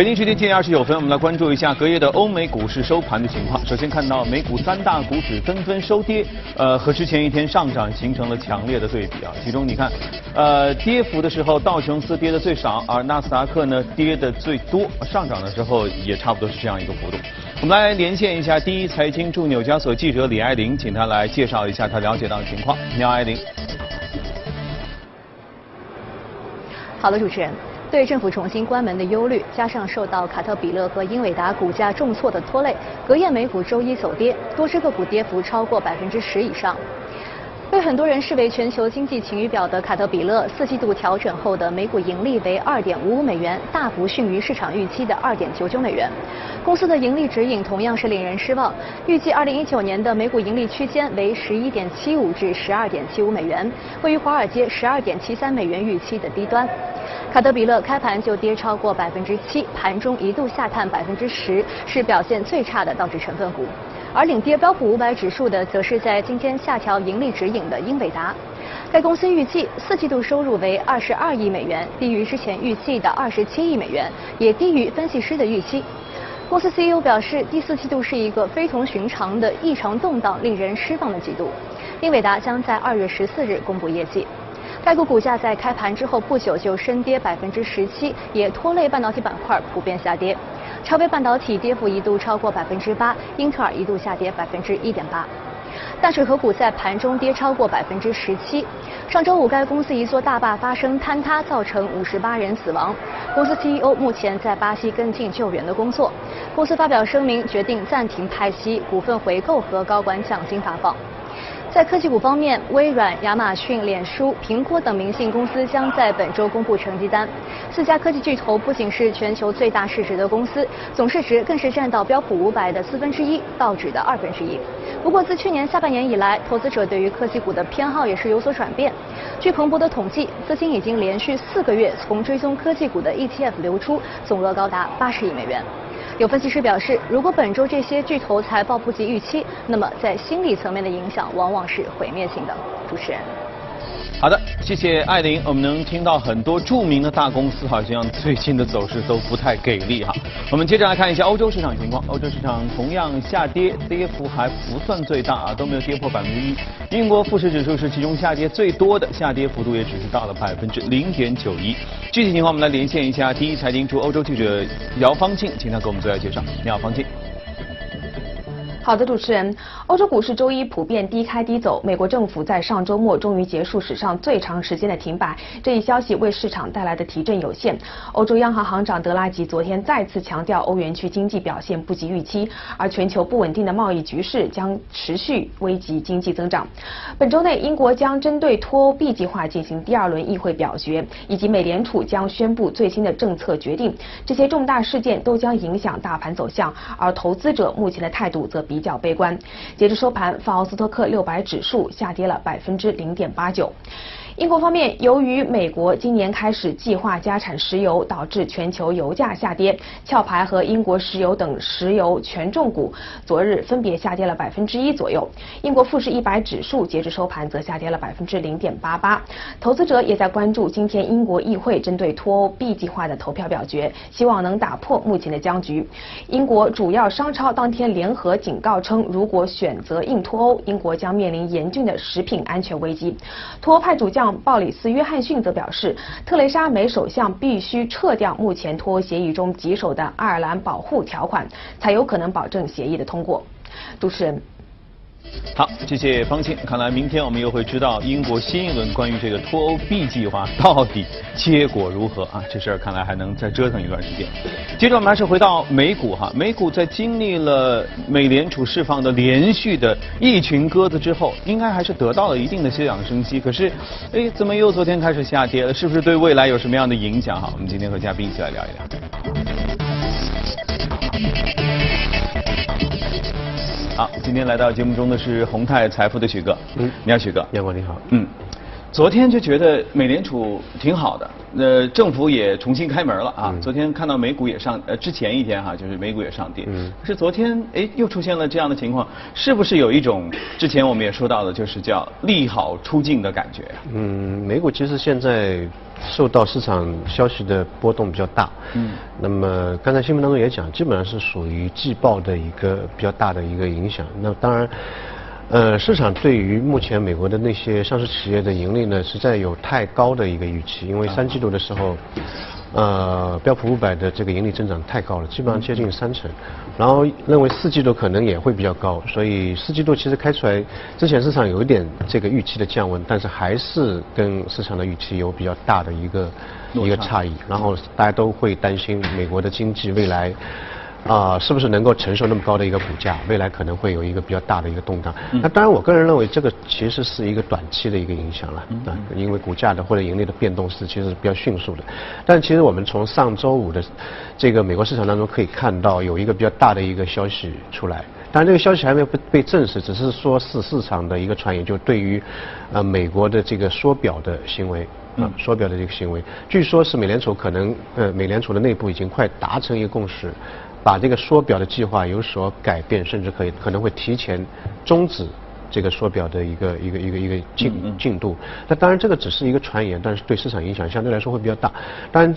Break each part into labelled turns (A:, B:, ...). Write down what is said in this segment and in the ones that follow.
A: 北京时间七点二十九分，我们来关注一下隔夜的欧美股市收盘的情况。首先看到美股三大股指纷纷收跌，呃，和之前一天上涨形成了强烈的对比啊。其中你看，呃，跌幅的时候道琼斯跌的最少，而纳斯达克呢跌的最多，上涨的时候也差不多是这样一个幅度。我们来连线一下第一财经驻纽交所记者李爱玲，请她来介绍一下她了解到的情况。你好，爱玲。
B: 好的，主持人。对政府重新关门的忧虑，加上受到卡特彼勒和英伟达股价重挫的拖累，隔夜美股周一走跌，多只个股跌幅超过百分之十以上。被很多人视为全球经济晴雨表的卡特彼勒，四季度调整后的每股盈利为二点五五美元，大幅逊于市场预期的二点九九美元。公司的盈利指引同样是令人失望，预计二零一九年的每股盈利区间为十一点七五至十二点七五美元，位于华尔街十二点七三美元预期的低端。卡德比勒开盘就跌超过百分之七，盘中一度下探百分之十，是表现最差的道指成分股。而领跌标普五百指数的，则是在今天下调盈利指引的英伟达。该公司预计四季度收入为二十二亿美元，低于之前预计的二十七亿美元，也低于分析师的预期。公司 CEO 表示，第四季度是一个非同寻常的异常动荡、令人失望的季度。英伟达将在二月十四日公布业绩。该股股价在开盘之后不久就深跌百分之十七，也拖累半导体板块普遍下跌。超微半导体跌幅一度超过百分之八，英特尔一度下跌百分之一点八。淡水河谷在盘中跌超过百分之十七。上周五，该公司一座大坝发生坍塌，造成五十八人死亡。公司 CEO 目前在巴西跟进救援的工作。公司发表声明，决定暂停派息、股份回购和高管奖金发放。在科技股方面，微软、亚马逊、脸书、苹果等明星公司将在本周公布成绩单。四家科技巨头不仅是全球最大市值的公司，总市值更是占到标普五百的四分之一，道指的二分之一。不过，自去年下半年以来，投资者对于科技股的偏好也是有所转变。据彭博的统计，资金已经连续四个月从追踪科技股的 ETF 流出，总额高达八十亿美元。有分析师表示，如果本周这些巨头财报不及预期，那么在心理层面的影响往往是毁灭性的。主持人。
A: 好的，谢谢艾琳。我们能听到很多著名的大公司好像最近的走势都不太给力哈。我们接着来看一下欧洲市场情况。欧洲市场同样下跌，跌幅还不算最大啊，都没有跌破百分之一。英国富时指数是其中下跌最多的，下跌幅度也只是到了百分之零点九一。具体情况我们来连线一下第一财经驻欧洲记者姚方庆，请他给我们做一下介绍。你好，方庆。
C: 好的，主持人，欧洲股市周一普遍低开低走。美国政府在上周末终于结束史上最长时间的停摆，这一消息为市场带来的提振有限。欧洲央行行长德拉吉昨天再次强调，欧元区经济表现不及预期，而全球不稳定的贸易局势将持续危及经济增长。本周内，英国将针对脱欧 B 计划进行第二轮议会表决，以及美联储将宣布最新的政策决定。这些重大事件都将影响大盘走向，而投资者目前的态度则。比较悲观。截至收盘，法奥斯托克六百指数下跌了百分之零点八九。英国方面，由于美国今年开始计划加产石油，导致全球油价下跌。壳牌和英国石油等石油权重股昨日分别下跌了百分之一左右。英国富时一百指数截至收盘则下跌了百分之零点八八。投资者也在关注今天英国议会针对脱欧 B 计划的投票表决，希望能打破目前的僵局。英国主要商超当天联合警告称，如果选择硬脱欧，英国将面临严峻的食品安全危机。脱欧派主将。鲍里斯·约翰逊则表示，特蕾莎·梅首相必须撤掉目前脱欧协议中棘手的爱尔兰保护条款，才有可能保证协议的通过。主持人。
A: 好，谢谢方庆。看来明天我们又会知道英国新一轮关于这个脱欧 B 计划到底结果如何啊？这事儿看来还能再折腾一段时间。接着我们还是回到美股哈，美股在经历了美联储释放的连续的一群鸽子之后，应该还是得到了一定的休养生息。可是，哎，怎么又昨天开始下跌了？是不是对未来有什么样的影响哈？我们今天和嘉宾一起来聊一聊。好，今天来到节目中的是宏泰财富的许哥。嗯，你好，许哥。
D: 杨光你好。
A: 嗯，昨天就觉得美联储挺好的，那政府也重新开门了啊。昨天看到美股也上，呃，之前一天哈，就是美股也上跌。嗯。可是昨天，哎，又出现了这样的情况，是不是有一种之前我们也说到的，就是叫利好出尽的感觉？
D: 嗯，美股其实现在受到市场消息的波动比较大。嗯。那么刚才新闻当中也讲，基本上是属于季报的一个比较大的一个影响。那当然，呃，市场对于目前美国的那些上市企业的盈利呢，实在有太高的一个预期，因为三季度的时候。呃，标普五百的这个盈利增长太高了，基本上接近三成，然后认为四季度可能也会比较高，所以四季度其实开出来之前市场有一点这个预期的降温，但是还是跟市场的预期有比较大的一个一个差异，然后大家都会担心美国的经济未来。啊，是不是能够承受那么高的一个股价？未来可能会有一个比较大的一个动荡。那当然，我个人认为这个其实是一个短期的一个影响了，啊，因为股价的或者盈利的变动是其实是比较迅速的。但其实我们从上周五的这个美国市场当中可以看到，有一个比较大的一个消息出来。当然，这个消息还没有被被证实，只是说是市场的一个传言，就对于呃美国的这个缩表的行为啊，缩表的这个行为，据说是美联储可能呃美联储的内部已经快达成一个共识。把这个缩表的计划有所改变，甚至可以可能会提前终止这个缩表的一个一个一个一个进进度。那当然这个只是一个传言，但是对市场影响相对来说会比较大。当然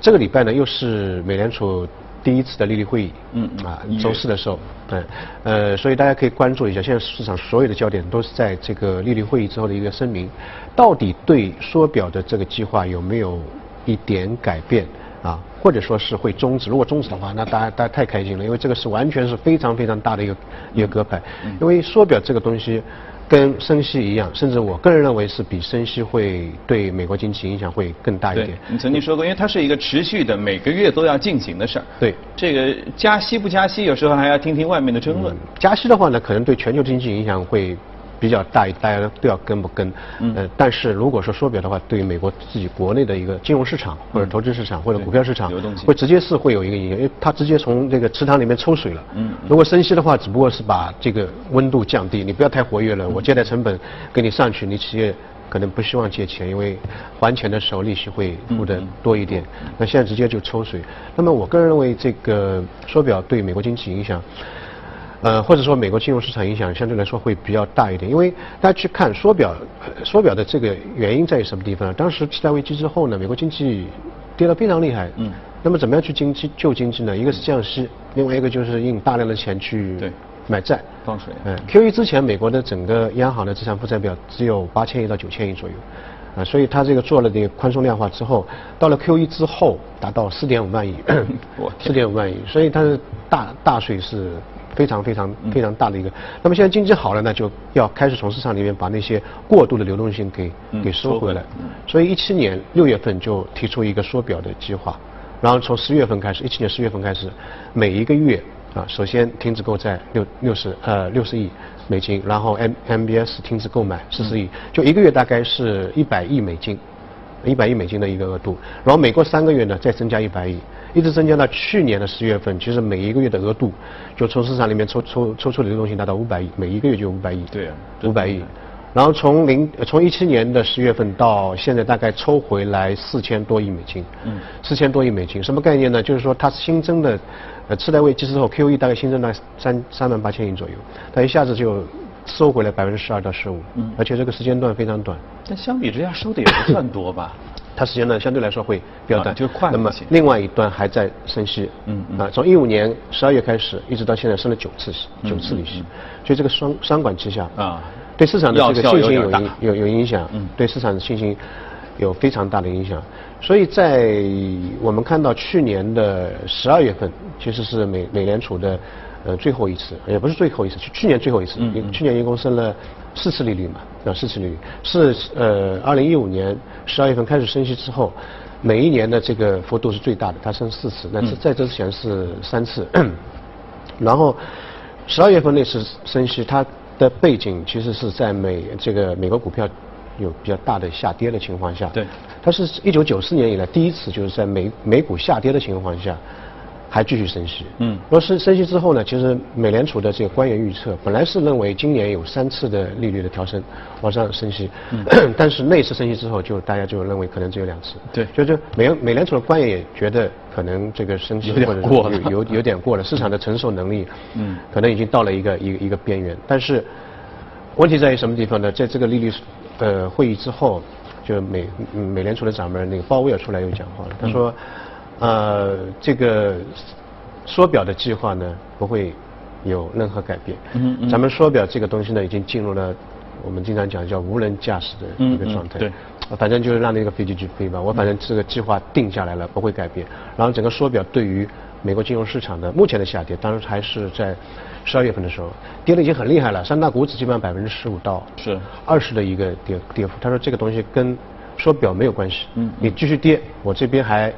D: 这个礼拜呢又是美联储第一次的利率会议，嗯啊周四的时候，嗯，呃所以大家可以关注一下，现在市场所有的焦点都是在这个利率会议之后的一个声明，到底对缩表的这个计划有没有一点改变？啊，或者说是会终止。如果终止的话，那大家大家太开心了，因为这个是完全是非常非常大的一个一个鸽牌。因为缩表这个东西跟升息一样，甚至我个人认为是比升息会对美国经济影响会更大一点。
A: 你曾经说过，因为它是一个持续的，每个月都要进行的事儿。
D: 对，
A: 这个加息不加息，有时候还要听听外面的争论。
D: 加息的话呢，可能对全球经济影响会。比较大，大家都要跟不跟？嗯。呃，但是如果说缩表的话，对于美国自己国内的一个金融市场或者投资市场或者股票市场，会直接是会有一个影响，因为它直接从这个池塘里面抽水了。嗯。如果升息的话，只不过是把这个温度降低，你不要太活跃了，我借贷成本给你上去，你企业可能不希望借钱，因为还钱的时候利息会付的多一点。那现在直接就抽水。那么我个人认为，这个缩表对美国经济影响。呃，或者说美国金融市场影响相对来说会比较大一点，因为大家去看缩表，缩表的这个原因在于什么地方？当时次贷危机之后呢，美国经济跌得非常厉害。嗯。那么怎么样去经济救经济呢？一个是降息，另外一个就是印大量的钱去买债
A: 放水。
D: 嗯，Q E 之前美国的整个央行的资产负债表只有八千亿到九千亿左右，啊，所以它这个做了这个宽松量化之后，到了 Q E 之后达到四点五万亿，四点五万亿，所以它的大大税是。非常非常非常大的一个，那么现在经济好了呢，就要开始从市场里面把那些过度的流动性给给收回来。所以一七年六月份就提出一个缩表的计划，然后从十月份开始，一七年十月份开始，每一个月啊，首先停止购债六六十呃六十亿美金，然后 M M B S 停止购买四十亿，就一个月大概是一百亿美金，一百亿美金的一个额度，然后每过三个月呢再增加一百亿。一直增加到去年的十月份，其实每一个月的额度，就从市场里面抽抽抽出的流动性达到五百亿，每一个月就五百亿。
A: 对啊，
D: 五百亿。然后从零从一七年的十月份到现在，大概抽回来四千多亿美金。嗯。四千多亿美金，什么概念呢？就是说它新增的，呃，次贷危机之后，QE 大概新增了三三万八千亿左右，它一下子就收回来百分之十二到十五。嗯。而且这个时间段非常短。
A: 那相比之下收的也不算多吧？
D: 它时间呢相对来说会比较短，
A: 就快。
D: 那么另外一端还在升息，嗯啊，从一五年十二月开始，一直到现在升了九次息，九次利息，所以这个双双管齐下啊，对市场的这个信心有影有有影响，嗯，对市场的信心有非常大的影响。所以在我们看到去年的十二月份，其实是美美联储的呃最后一次，也不是最后一次，去去年最后一次，去年一共升了。四次利率嘛，啊，四次利率是呃，二零一五年十二月份开始升息之后，每一年的这个幅度是最大的，它升四次，那是在这之前是三次。然后十二月份那次升息，它的背景其实是在美这个美国股票有比较大的下跌的情况下，
A: 对，
D: 它是一九九四年以来第一次就是在美美股下跌的情况下。还继续升息。嗯，若是升息之后呢？其实美联储的这个官员预测本来是认为今年有三次的利率的调升，往上升息。嗯，但是那次升息之后，就大家就认为可能只有两次。
A: 对，
D: 就就美美联储的官员也觉得可能这个升息
A: 有点过了，
D: 有有点过了，市场的承受能力，嗯，可能已经到了一个一个一个边缘。但是问题在于什么地方呢？在这个利率呃会议之后，就美美联储的掌门那个鲍威尔出来又讲话了，他说，呃，这个缩表的计划呢不会有任何改变。嗯嗯。咱们缩表这个东西呢已经进入了我们经常讲叫无人驾驶的一个状态。
A: 对。
D: 反正就是让那个飞机去飞吧，我反正这个计划定下来了，不会改变。然后整个缩表对于美国金融市场的目前的下跌，当然还是在十二月份的时候跌的已经很厉害了，三大股指基本上百分之十五到
A: 是
D: 二十的一个跌跌幅。他说这个东西跟缩表没有关系，嗯，你继续跌，我这边还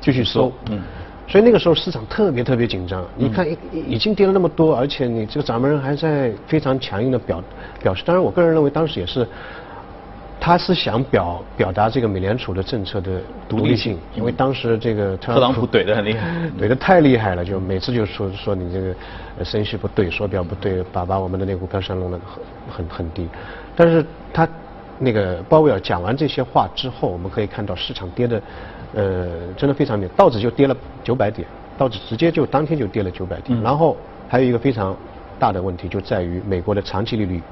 D: 继续收，嗯，所以那个时候市场特别特别紧张。你看已已经跌了那么多，而且你这个掌门人还在非常强硬的表表示。当然，我个人认为当时也是。他是想表表达这个美联储的政策的独立性，因为当时这个
A: 特朗普怼得很厉害，
D: 怼得太厉害了，就每次就说说你这个升息不对，缩表不对，把把我们的那股票上弄得很很很低。但是他那个鲍威尔讲完这些话之后，我们可以看到市场跌的呃真的非常厉害，道指就跌了九百点，道指直接就当天就跌了九百点。然后还有一个非常大的问题就在于美国的长期利率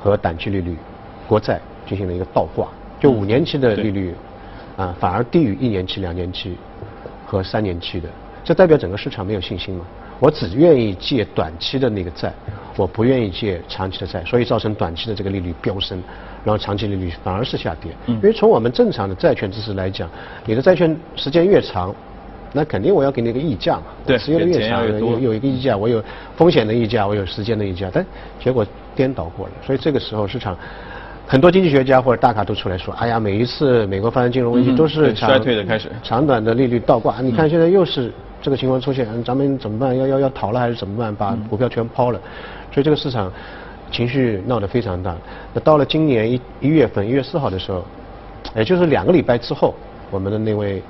D: 和短期利率，国债。进行了一个倒挂，就五年期的利率啊，反而低于一年期、两年期和三年期的，这代表整个市场没有信心嘛？我只愿意借短期的那个债，我不愿意借长期的债，所以造成短期的这个利率飙升，然后长期利率反而是下跌。因为从我们正常的债券知识来讲，你的债券时间越长，那肯定我要给你一个溢价嘛。
A: 对，
D: 持有的越长，有有一个溢价，我有风险的溢价，我有时间的溢价，但结果颠倒过了，所以这个时候市场。很多经济学家或者大咖都出来说：“哎呀，每一次美国发生金融危机都是
A: 衰退的开始，
D: 长短的利率倒挂。你看现在又是这个情况出现，咱们怎么办？要要要逃了还是怎么办？把股票全抛了？所以这个市场情绪闹得非常大。那到了今年一一月份，一月四号的时候，也就是两个礼拜之后，我们的那位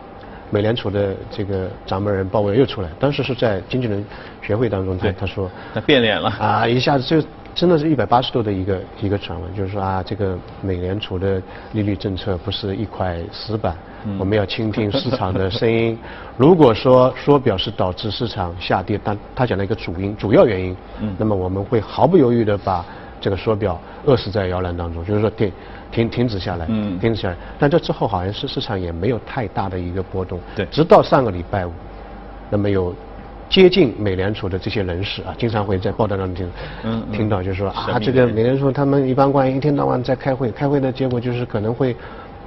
D: 美联储的这个掌门人鲍威尔又出来，当时是在经纪人学会当中，他他说
A: 他变脸了
D: 啊，一下子就。”真的是一百八十度的一个一个转弯，就是说啊，这个美联储的利率政策不是一块死板，我们要倾听市场的声音。如果说缩表是导致市场下跌，但他讲了一个主因、主要原因，那么我们会毫不犹豫的把这个缩表扼死在摇篮当中，就是说停停停止下来，停止下来。但这之后好像是市场也没有太大的一个波动，
A: 对，
D: 直到上个礼拜五，那么有。接近美联储的这些人士啊，经常会在报道当中听，嗯，听到就是说啊，这个美联储他们一般官员一天到晚在开会，开会的结果就是可能会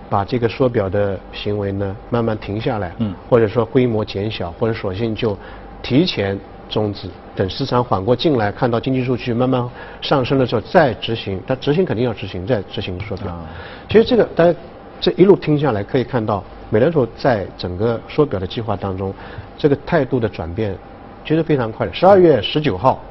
D: 把这个缩表的行为呢慢慢停下来，嗯，或者说规模减小，或者索性就提前终止，等市场缓过劲来，看到经济数据慢慢上升的时候再执行。但执行肯定要执行，再执行缩表。其实这个大家这一路听下来可以看到，美联储在整个缩表的计划当中，这个态度的转变。其实非常快的，十二月十九号，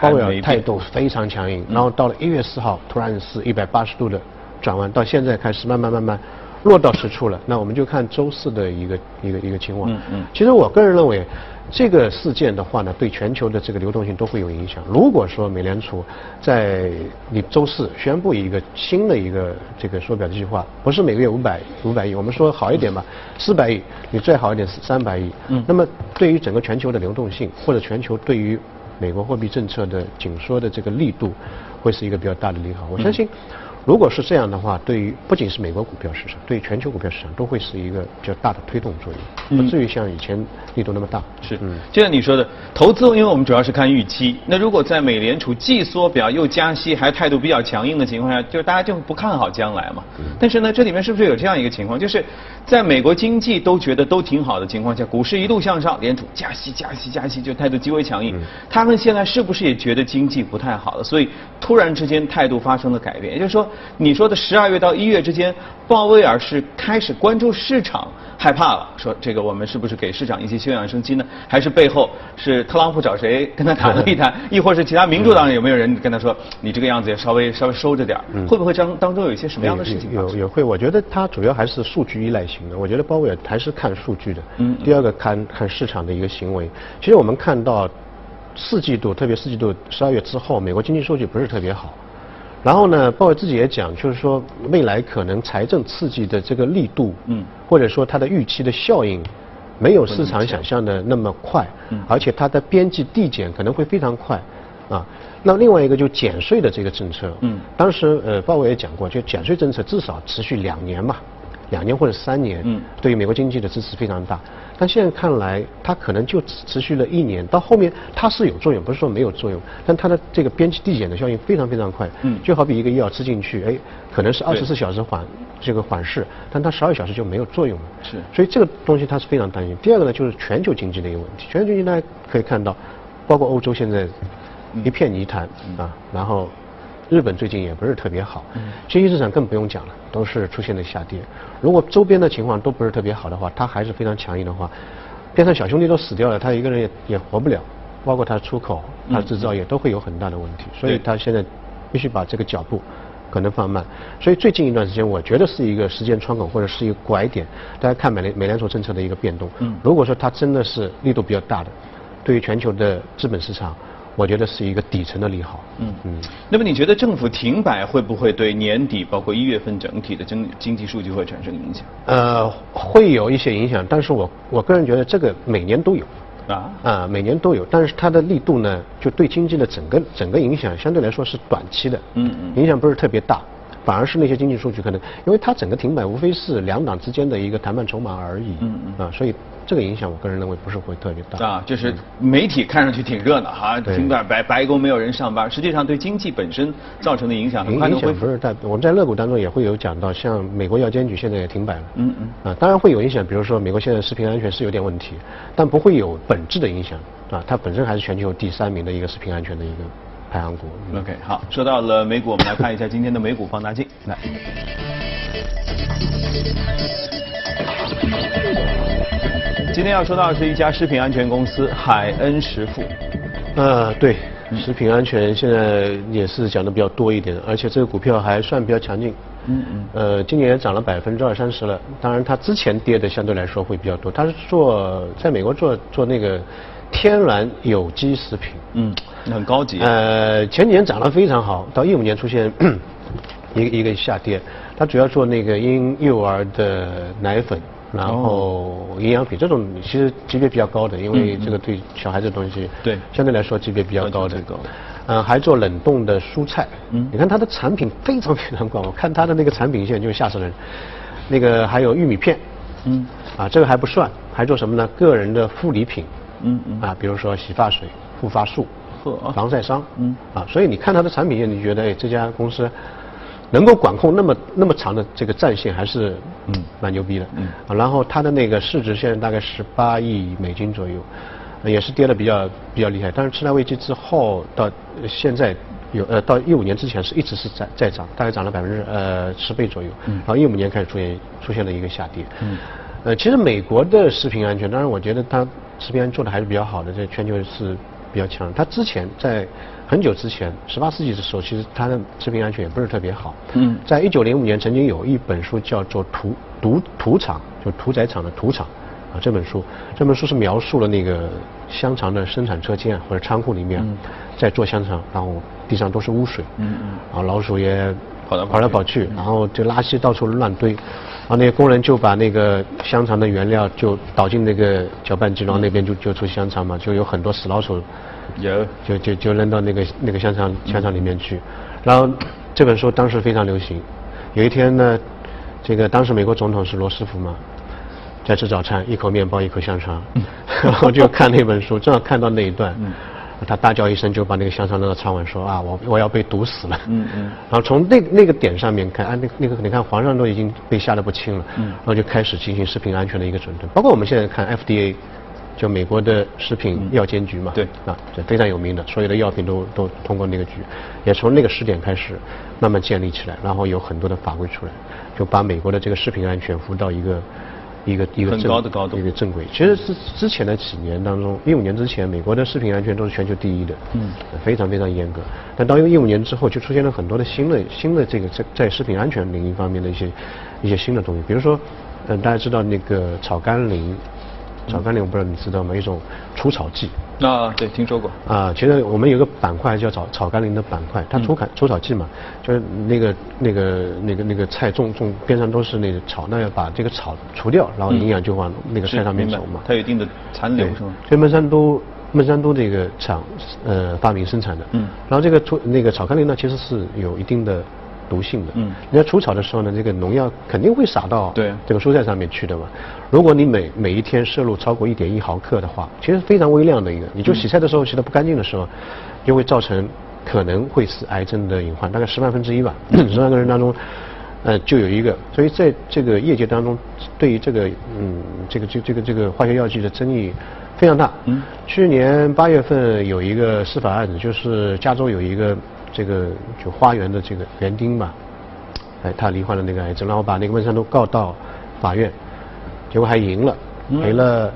D: 鲍威尔态度非常强硬，然后到了一月四号，突然是一百八十度的转弯，到现在开始慢慢慢慢落到实处了。那我们就看周四的一个一个一个情况。嗯嗯。其实我个人认为。这个事件的话呢，对全球的这个流动性都会有影响。如果说美联储在你周四宣布一个新的一个这个缩表计划，不是每个月五百五百亿，我们说好一点吧，四百亿，你最好一点是三百亿。嗯。那么对于整个全球的流动性，或者全球对于美国货币政策的紧缩的这个力度，会是一个比较大的利好。我相信。如果是这样的话，对于不仅是美国股票市场，对全球股票市场都会是一个比较大的推动作用，不至于像以前力度那么大。
A: 是，嗯，就像你说的，投资，因为我们主要是看预期。那如果在美联储既缩表又加息，还态度比较强硬的情况下，就是大家就不看好将来嘛。但是呢，这里面是不是有这样一个情况，就是在美国经济都觉得都挺好的情况下，股市一路向上，联储加息、加息、加息，就态度极为强硬。他们现在是不是也觉得经济不太好了？所以突然之间态度发生了改变，也就是说。你说的十二月到一月之间，鲍威尔是开始关注市场，害怕了，说这个我们是不是给市场一些休养生息呢？还是背后是特朗普找谁跟他谈了一谈，亦或是其他民主党人有没有人跟他说，你这个样子也稍微稍微收着点会不会当当中有一些什么样的事情？
D: 有有会，我觉得他主要还是数据依赖型的。我觉得鲍威尔还是看数据的。嗯。第二个看看市场的一个行为。其实我们看到四季度，特别四季度十二月之后，美国经济数据不是特别好。然后呢，鲍威尔自己也讲，就是说未来可能财政刺激的这个力度，嗯，或者说它的预期的效应，没有市场想象的那么快，嗯，而且它的边际递减可能会非常快，啊。那另外一个就减税的这个政策，嗯，当时呃鲍威尔也讲过，就减税政策至少持续两年嘛，两年或者三年，嗯，对于美国经济的支持非常大。但现在看来，它可能就只持续了一年，到后面它是有作用，不是说没有作用，但它的这个边际递减的效应非常非常快，嗯，就好比一个药吃进去，哎，可能是二十四小时缓这个缓释，但它十二小时就没有作用了，
A: 是，
D: 所以这个东西它是非常担心。第二个呢，就是全球经济的一个问题，全球经济大家可以看到，包括欧洲现在一片泥潭啊，然后。日本最近也不是特别好，新兴市场更不用讲了，都是出现了下跌。如果周边的情况都不是特别好的话，它还是非常强硬的话，边上小兄弟都死掉了，他一个人也也活不了，包括他出口、他制造业都会有很大的问题。所以他现在必须把这个脚步可能放慢。所以最近一段时间，我觉得是一个时间窗口或者是一个拐点。大家看美联美联储政策的一个变动，如果说它真的是力度比较大的，对于全球的资本市场。我觉得是一个底层的利好。嗯
A: 嗯。那么你觉得政府停摆会不会对年底包括一月份整体的经经济数据会产生影响？
D: 呃，会有一些影响，但是我我个人觉得这个每年都有。啊。啊，每年都有，但是它的力度呢，就对经济的整个整个影响相对来说是短期的。嗯嗯。影响不是特别大，反而是那些经济数据可能，因为它整个停摆无非是两党之间的一个谈判筹码而已。嗯嗯。啊，所以。这个影响，我个人认为不是会特别大。
A: 啊，就是媒体看上去挺热闹哈，停摆白白宫没有人上班，实际上对经济本身造成的影响，
D: 影响不是太。我们在乐股当中也会有讲到，像美国药监局现在也停摆了，嗯嗯，啊，当然会有影响，比如说美国现在食品安全是有点问题，但不会有本质的影响，啊，它本身还是全球第三名的一个食品安全的一个排行股。
A: OK，好，说到了美股，我们来看一下今天的美股放大镜，来。今天要说到的是一家食品安全公司海恩食富。
D: 呃，对，食品安全现在也是讲的比较多一点，而且这个股票还算比较强劲。嗯嗯。呃，今年涨了百分之二三十了。当然，它之前跌的相对来说会比较多。它是做在美国做做那个天然有机食品。
A: 嗯，很高级。
D: 呃，前几年涨得非常好，到一五年出现一个一个下跌。它主要做那个婴幼儿的奶粉。然后营养品这种其实级别比较高的，因为这个对小孩子东西，
A: 对
D: 相对来说级别比较高的。嗯，还做冷冻的蔬菜。嗯，你看它的产品非常非常广，我看它的那个产品线就吓死人。那个还有玉米片。嗯。啊，这个还不算，还做什么呢？个人的护理品。嗯嗯。啊，比如说洗发水、护发素、防晒霜。嗯。啊，所以你看它的产品线，你觉得哎这家公司。能够管控那么那么长的这个战线，还是嗯蛮牛逼的。嗯，啊，然后它的那个市值现在大概十八亿美金左右，也是跌的比较比较厉害。但是次贷危机之后到现在有呃到一五年之前是一直是在在涨，大概涨了百分之呃十倍左右。嗯，然后一五年开始出现出现了一个下跌。嗯，呃，其实美国的食品安全，当然我觉得它食品安全做的还是比较好的，在全球是比较强。它之前在很久之前，十八世纪的时候，其实它的食品安全也不是特别好。嗯，在一九零五年，曾经有一本书叫做《屠屠屠场》，就屠宰场的屠场啊。这本书，这本书是描述了那个香肠的生产车间或者仓库里面在做香肠，然后地上都是污水。嗯嗯。然后老鼠也跑来跑来跑去，然后就垃圾到处乱堆，然后那些工人就把那个香肠的原料就倒进那个搅拌机，然后那边就就出香肠嘛，就有很多死老鼠。
A: 有，
D: 就就就扔到那个那个香肠香肠里面去，然后这本书当时非常流行。有一天呢，这个当时美国总统是罗斯福嘛，在吃早餐，一口面包一口香肠，然后就看那本书，正好看到那一段，他大叫一声就把那个香肠扔到餐碗，说啊我我要被毒死了。嗯嗯。然后从那那个点上面看，啊那那个你看皇上都已经被吓得不轻了，嗯。然后就开始进行食品安全的一个整顿，包括我们现在看 FDA。就美国的食品药监局嘛，
A: 对，
D: 啊，这非常有名的，所有的药品都都通过那个局，也从那个时点开始慢慢建立起来，然后有很多的法规出来，就把美国的这个食品安全扶到一个一个一个
A: 很高的高度，
D: 一个正轨。其实是之前的几年当中，一五年之前，美国的食品安全都是全球第一的，嗯，非常非常严格。但到一五年之后，就出现了很多的新的新的这个在在食品安全领域方面的一些一些新的东西，比如说，嗯，大家知道那个草甘膦。草甘膦我不知道你知道吗？一种除草剂。
A: 啊，对，听说过。
D: 啊，其实我们有个板块叫草草甘膦的板块，它除砍除草剂嘛，就是那个那个那个那个菜种种边上都是那个草，那要把这个草除掉，然后营养就往那个菜上面走嘛。
A: 它有一定的残留是吗？
D: 基本上都孟山都这个厂呃发明生产的。嗯。然后这个除那个草甘膦呢，其实是有一定的毒性的。嗯。你要除草的时候呢，这个农药肯定会撒到
A: 对
D: 这个蔬菜上面去的嘛。如果你每每一天摄入超过一点一毫克的话，其实非常微量的一个，你就洗菜的时候洗的不干净的时候，就会造成可能会是癌症的隐患，大概十万分之一吧，十万个人当中。呃，就有一个，所以在这个业界当中，对于这个嗯，这个这这个这个化学药剂的争议非常大。嗯。去年八月份有一个司法案子，就是加州有一个这个就花园的这个园丁吧，哎，他罹患了那个癌症，然后把那个温山都告到法院，结果还赢了，赔了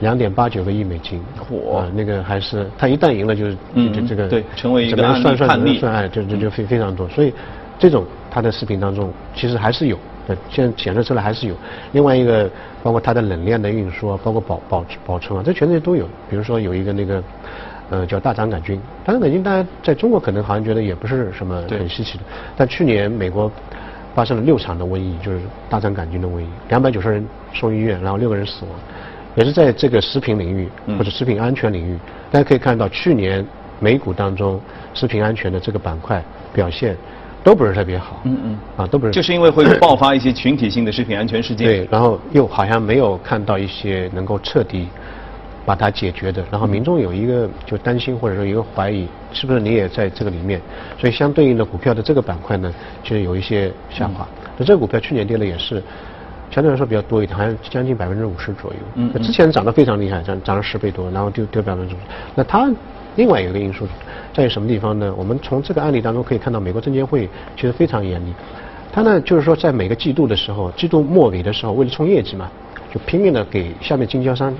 D: 两点八九个亿美金。
A: 嚯！
D: 那个还是他一旦赢了，就是就这个
A: 对成为一个
D: 案例
A: 判例，
D: 算哎就就就非非常多，所以。这种他的视频当中其实还是有，现在显示出来还是有。另外一个包括它的冷链的运输啊，包括保保保存啊，这全世界都有。比如说有一个那个呃叫大肠杆菌，大肠杆菌大家在中国可能好像觉得也不是什么很稀奇的，但去年美国发生了六场的瘟疫，就是大肠杆菌的瘟疫，两百九十人送医院，然后六个人死亡，也是在这个食品领域或者食品安全领域。大家可以看到去年美股当中食品安全的这个板块表现。都不是特别好，嗯嗯，啊，都不是，
A: 就是因为会爆发一些群体性的食品安全事件，
D: 对，然后又好像没有看到一些能够彻底把它解决的，然后民众有一个就担心或者说一个怀疑，是不是你也在这个里面？所以相对应的股票的这个板块呢，其实有一些下滑。那这个股票去年跌的也是相对来说比较多一点，好像将近百分之五十左右。嗯，之前涨得非常厉害，涨涨了十倍多，然后丢丢百分之五十。那它另外有一个因素。在于什么地方呢？我们从这个案例当中可以看到，美国证监会其实非常严厉。它呢，就是说在每个季度的时候，季度末尾的时候，为了冲业绩嘛，就拼命的给下面经销商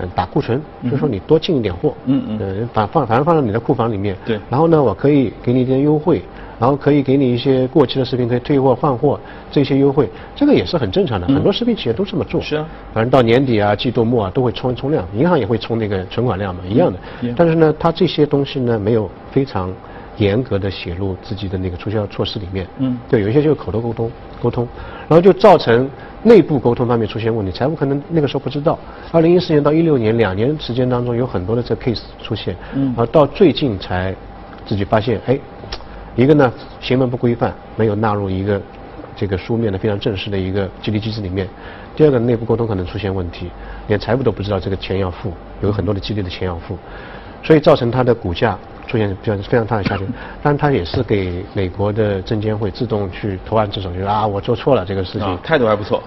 D: 嗯打库存，就是说你多进一点货，嗯嗯，反放反正放在你的库房里面。
A: 对。
D: 然后呢，我可以给你一点优惠。然后可以给你一些过期的食品，可以退货换货，这些优惠，这个也是很正常的，很多食品企业都这么做。
A: 是啊，
D: 反正到年底啊、季度末啊都会冲一冲量，银行也会冲那个存款量嘛，一样的。但是呢，它这些东西呢没有非常严格的写入自己的那个促销措施里面。嗯。对，有一些就是口头沟通沟通，然后就造成内部沟通方面出现问题，财务可能那个时候不知道。二零一四年到一六年两年时间当中有很多的这 case 出现，嗯，而到最近才自己发现，哎。一个呢，行文不规范，没有纳入一个这个书面的非常正式的一个激励机制里面。第二个，内部沟通可能出现问题，连财务都不知道这个钱要付，有很多的激励的钱要付，所以造成它的股价出现比较非常大的下跌。当然，它也是给美国的证监会自动去投案自首，就是啊，我做错了这个事情，
A: 态度还不错。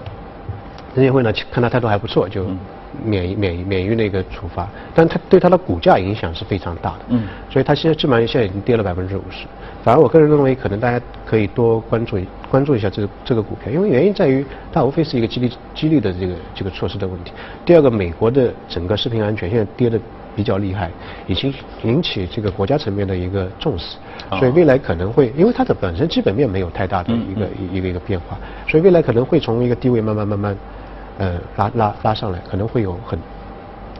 D: 证监会呢，看他态度还不错，就。免免免于那个处罚，但他对他的股价影响是非常大的。嗯，所以它现在基本上现在已经跌了百分之五十。反而我个人认为，可能大家可以多关注关注一下这个这个股票，因为原因在于它无非是一个激励激励的这个这个措施的问题。第二个，美国的整个食品安全现在跌的比较厉害，已经引起这个国家层面的一个重视。所以未来可能会，因为它的本身基本面没有太大的一个一个一个变化，所以未来可能会从一个低位慢慢慢慢。呃，拉拉拉上来，可能会有很，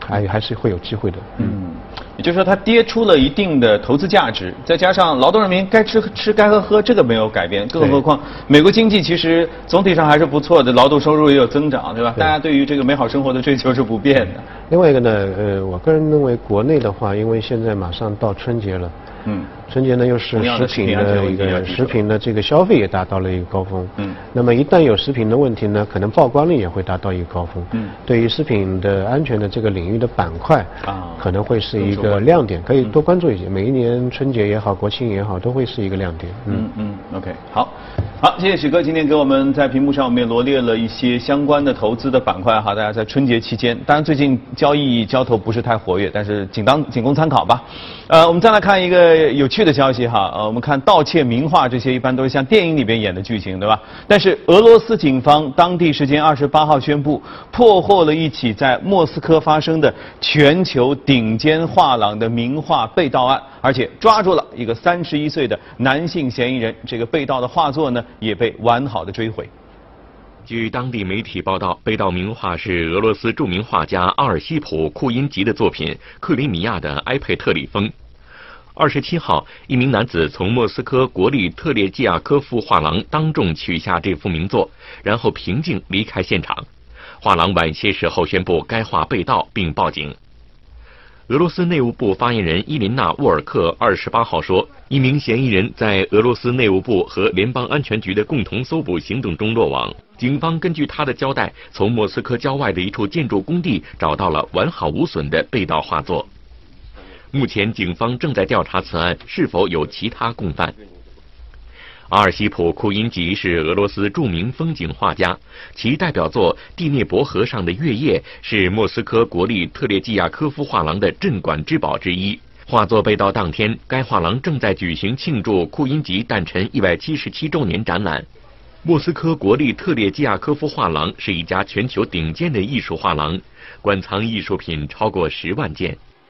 D: 还还是会有机会的。
A: 嗯，也就是说，它跌出了一定的投资价值，再加上劳动人民该吃吃该喝喝，这个没有改变。更何况，美国经济其实总体上还是不错的，劳动收入也有增长，对吧？大家对于这个美好生活的追求是不变的。
D: 另外一个呢，呃，我个人认为，国内的话，因为现在马上到春节了。嗯，春节呢又是食品的一个食品的这个消费也达到了一个高峰。嗯，那么一旦有食品的问题呢，可能曝光率也会达到一个高峰。嗯，对于食品的安全的这个领域的板块啊，可能会是一个亮点，可以多关注一些。每一年春节也好，国庆也好，都会是一个亮点。
A: 嗯嗯，OK，好，好，谢谢许哥今天给我们在屏幕上我们也罗列了一些相关的投资的板块哈，大家在春节期间，当然最近交易交投不是太活跃，但是仅当仅供参考吧。呃，我们再来看一个。有趣的消息哈，呃，我们看盗窃名画这些一般都是像电影里边演的剧情，对吧？但是俄罗斯警方当地时间二十八号宣布，破获了一起在莫斯科发生的全球顶尖画廊的名画被盗案，而且抓住了一个三十一岁的男性嫌疑人。这个被盗的画作呢，也被完好的追回。
E: 据当地媒体报道，被盗名画是俄罗斯著名画家阿尔西普·库因吉的作品《克里米亚的埃佩特里峰》。二十七号，一名男子从莫斯科国立特列季亚科夫画廊当众取下这幅名作，然后平静离开现场。画廊晚些时候宣布该画被盗，并报警。俄罗斯内务部发言人伊琳娜·沃尔克二十八号说，一名嫌疑人在俄罗斯内务部和联邦安全局的共同搜捕行动中落网。警方根据他的交代，从莫斯科郊外的一处建筑工地找到了完好无损的被盗画作。目前，警方正在调查此案是否有其他共犯。阿尔西普·库因吉是俄罗斯著名风景画家，其代表作《蒂涅伯河上的月夜》是莫斯科国立特列季亚科夫画廊的镇馆之宝之一。画作被盗当天，该画廊正在举行庆祝库因吉诞辰一百七十七周年展览。莫斯科国立特列季亚科夫画廊是一家全球顶尖的艺术画廊，馆藏艺术品超过十万件。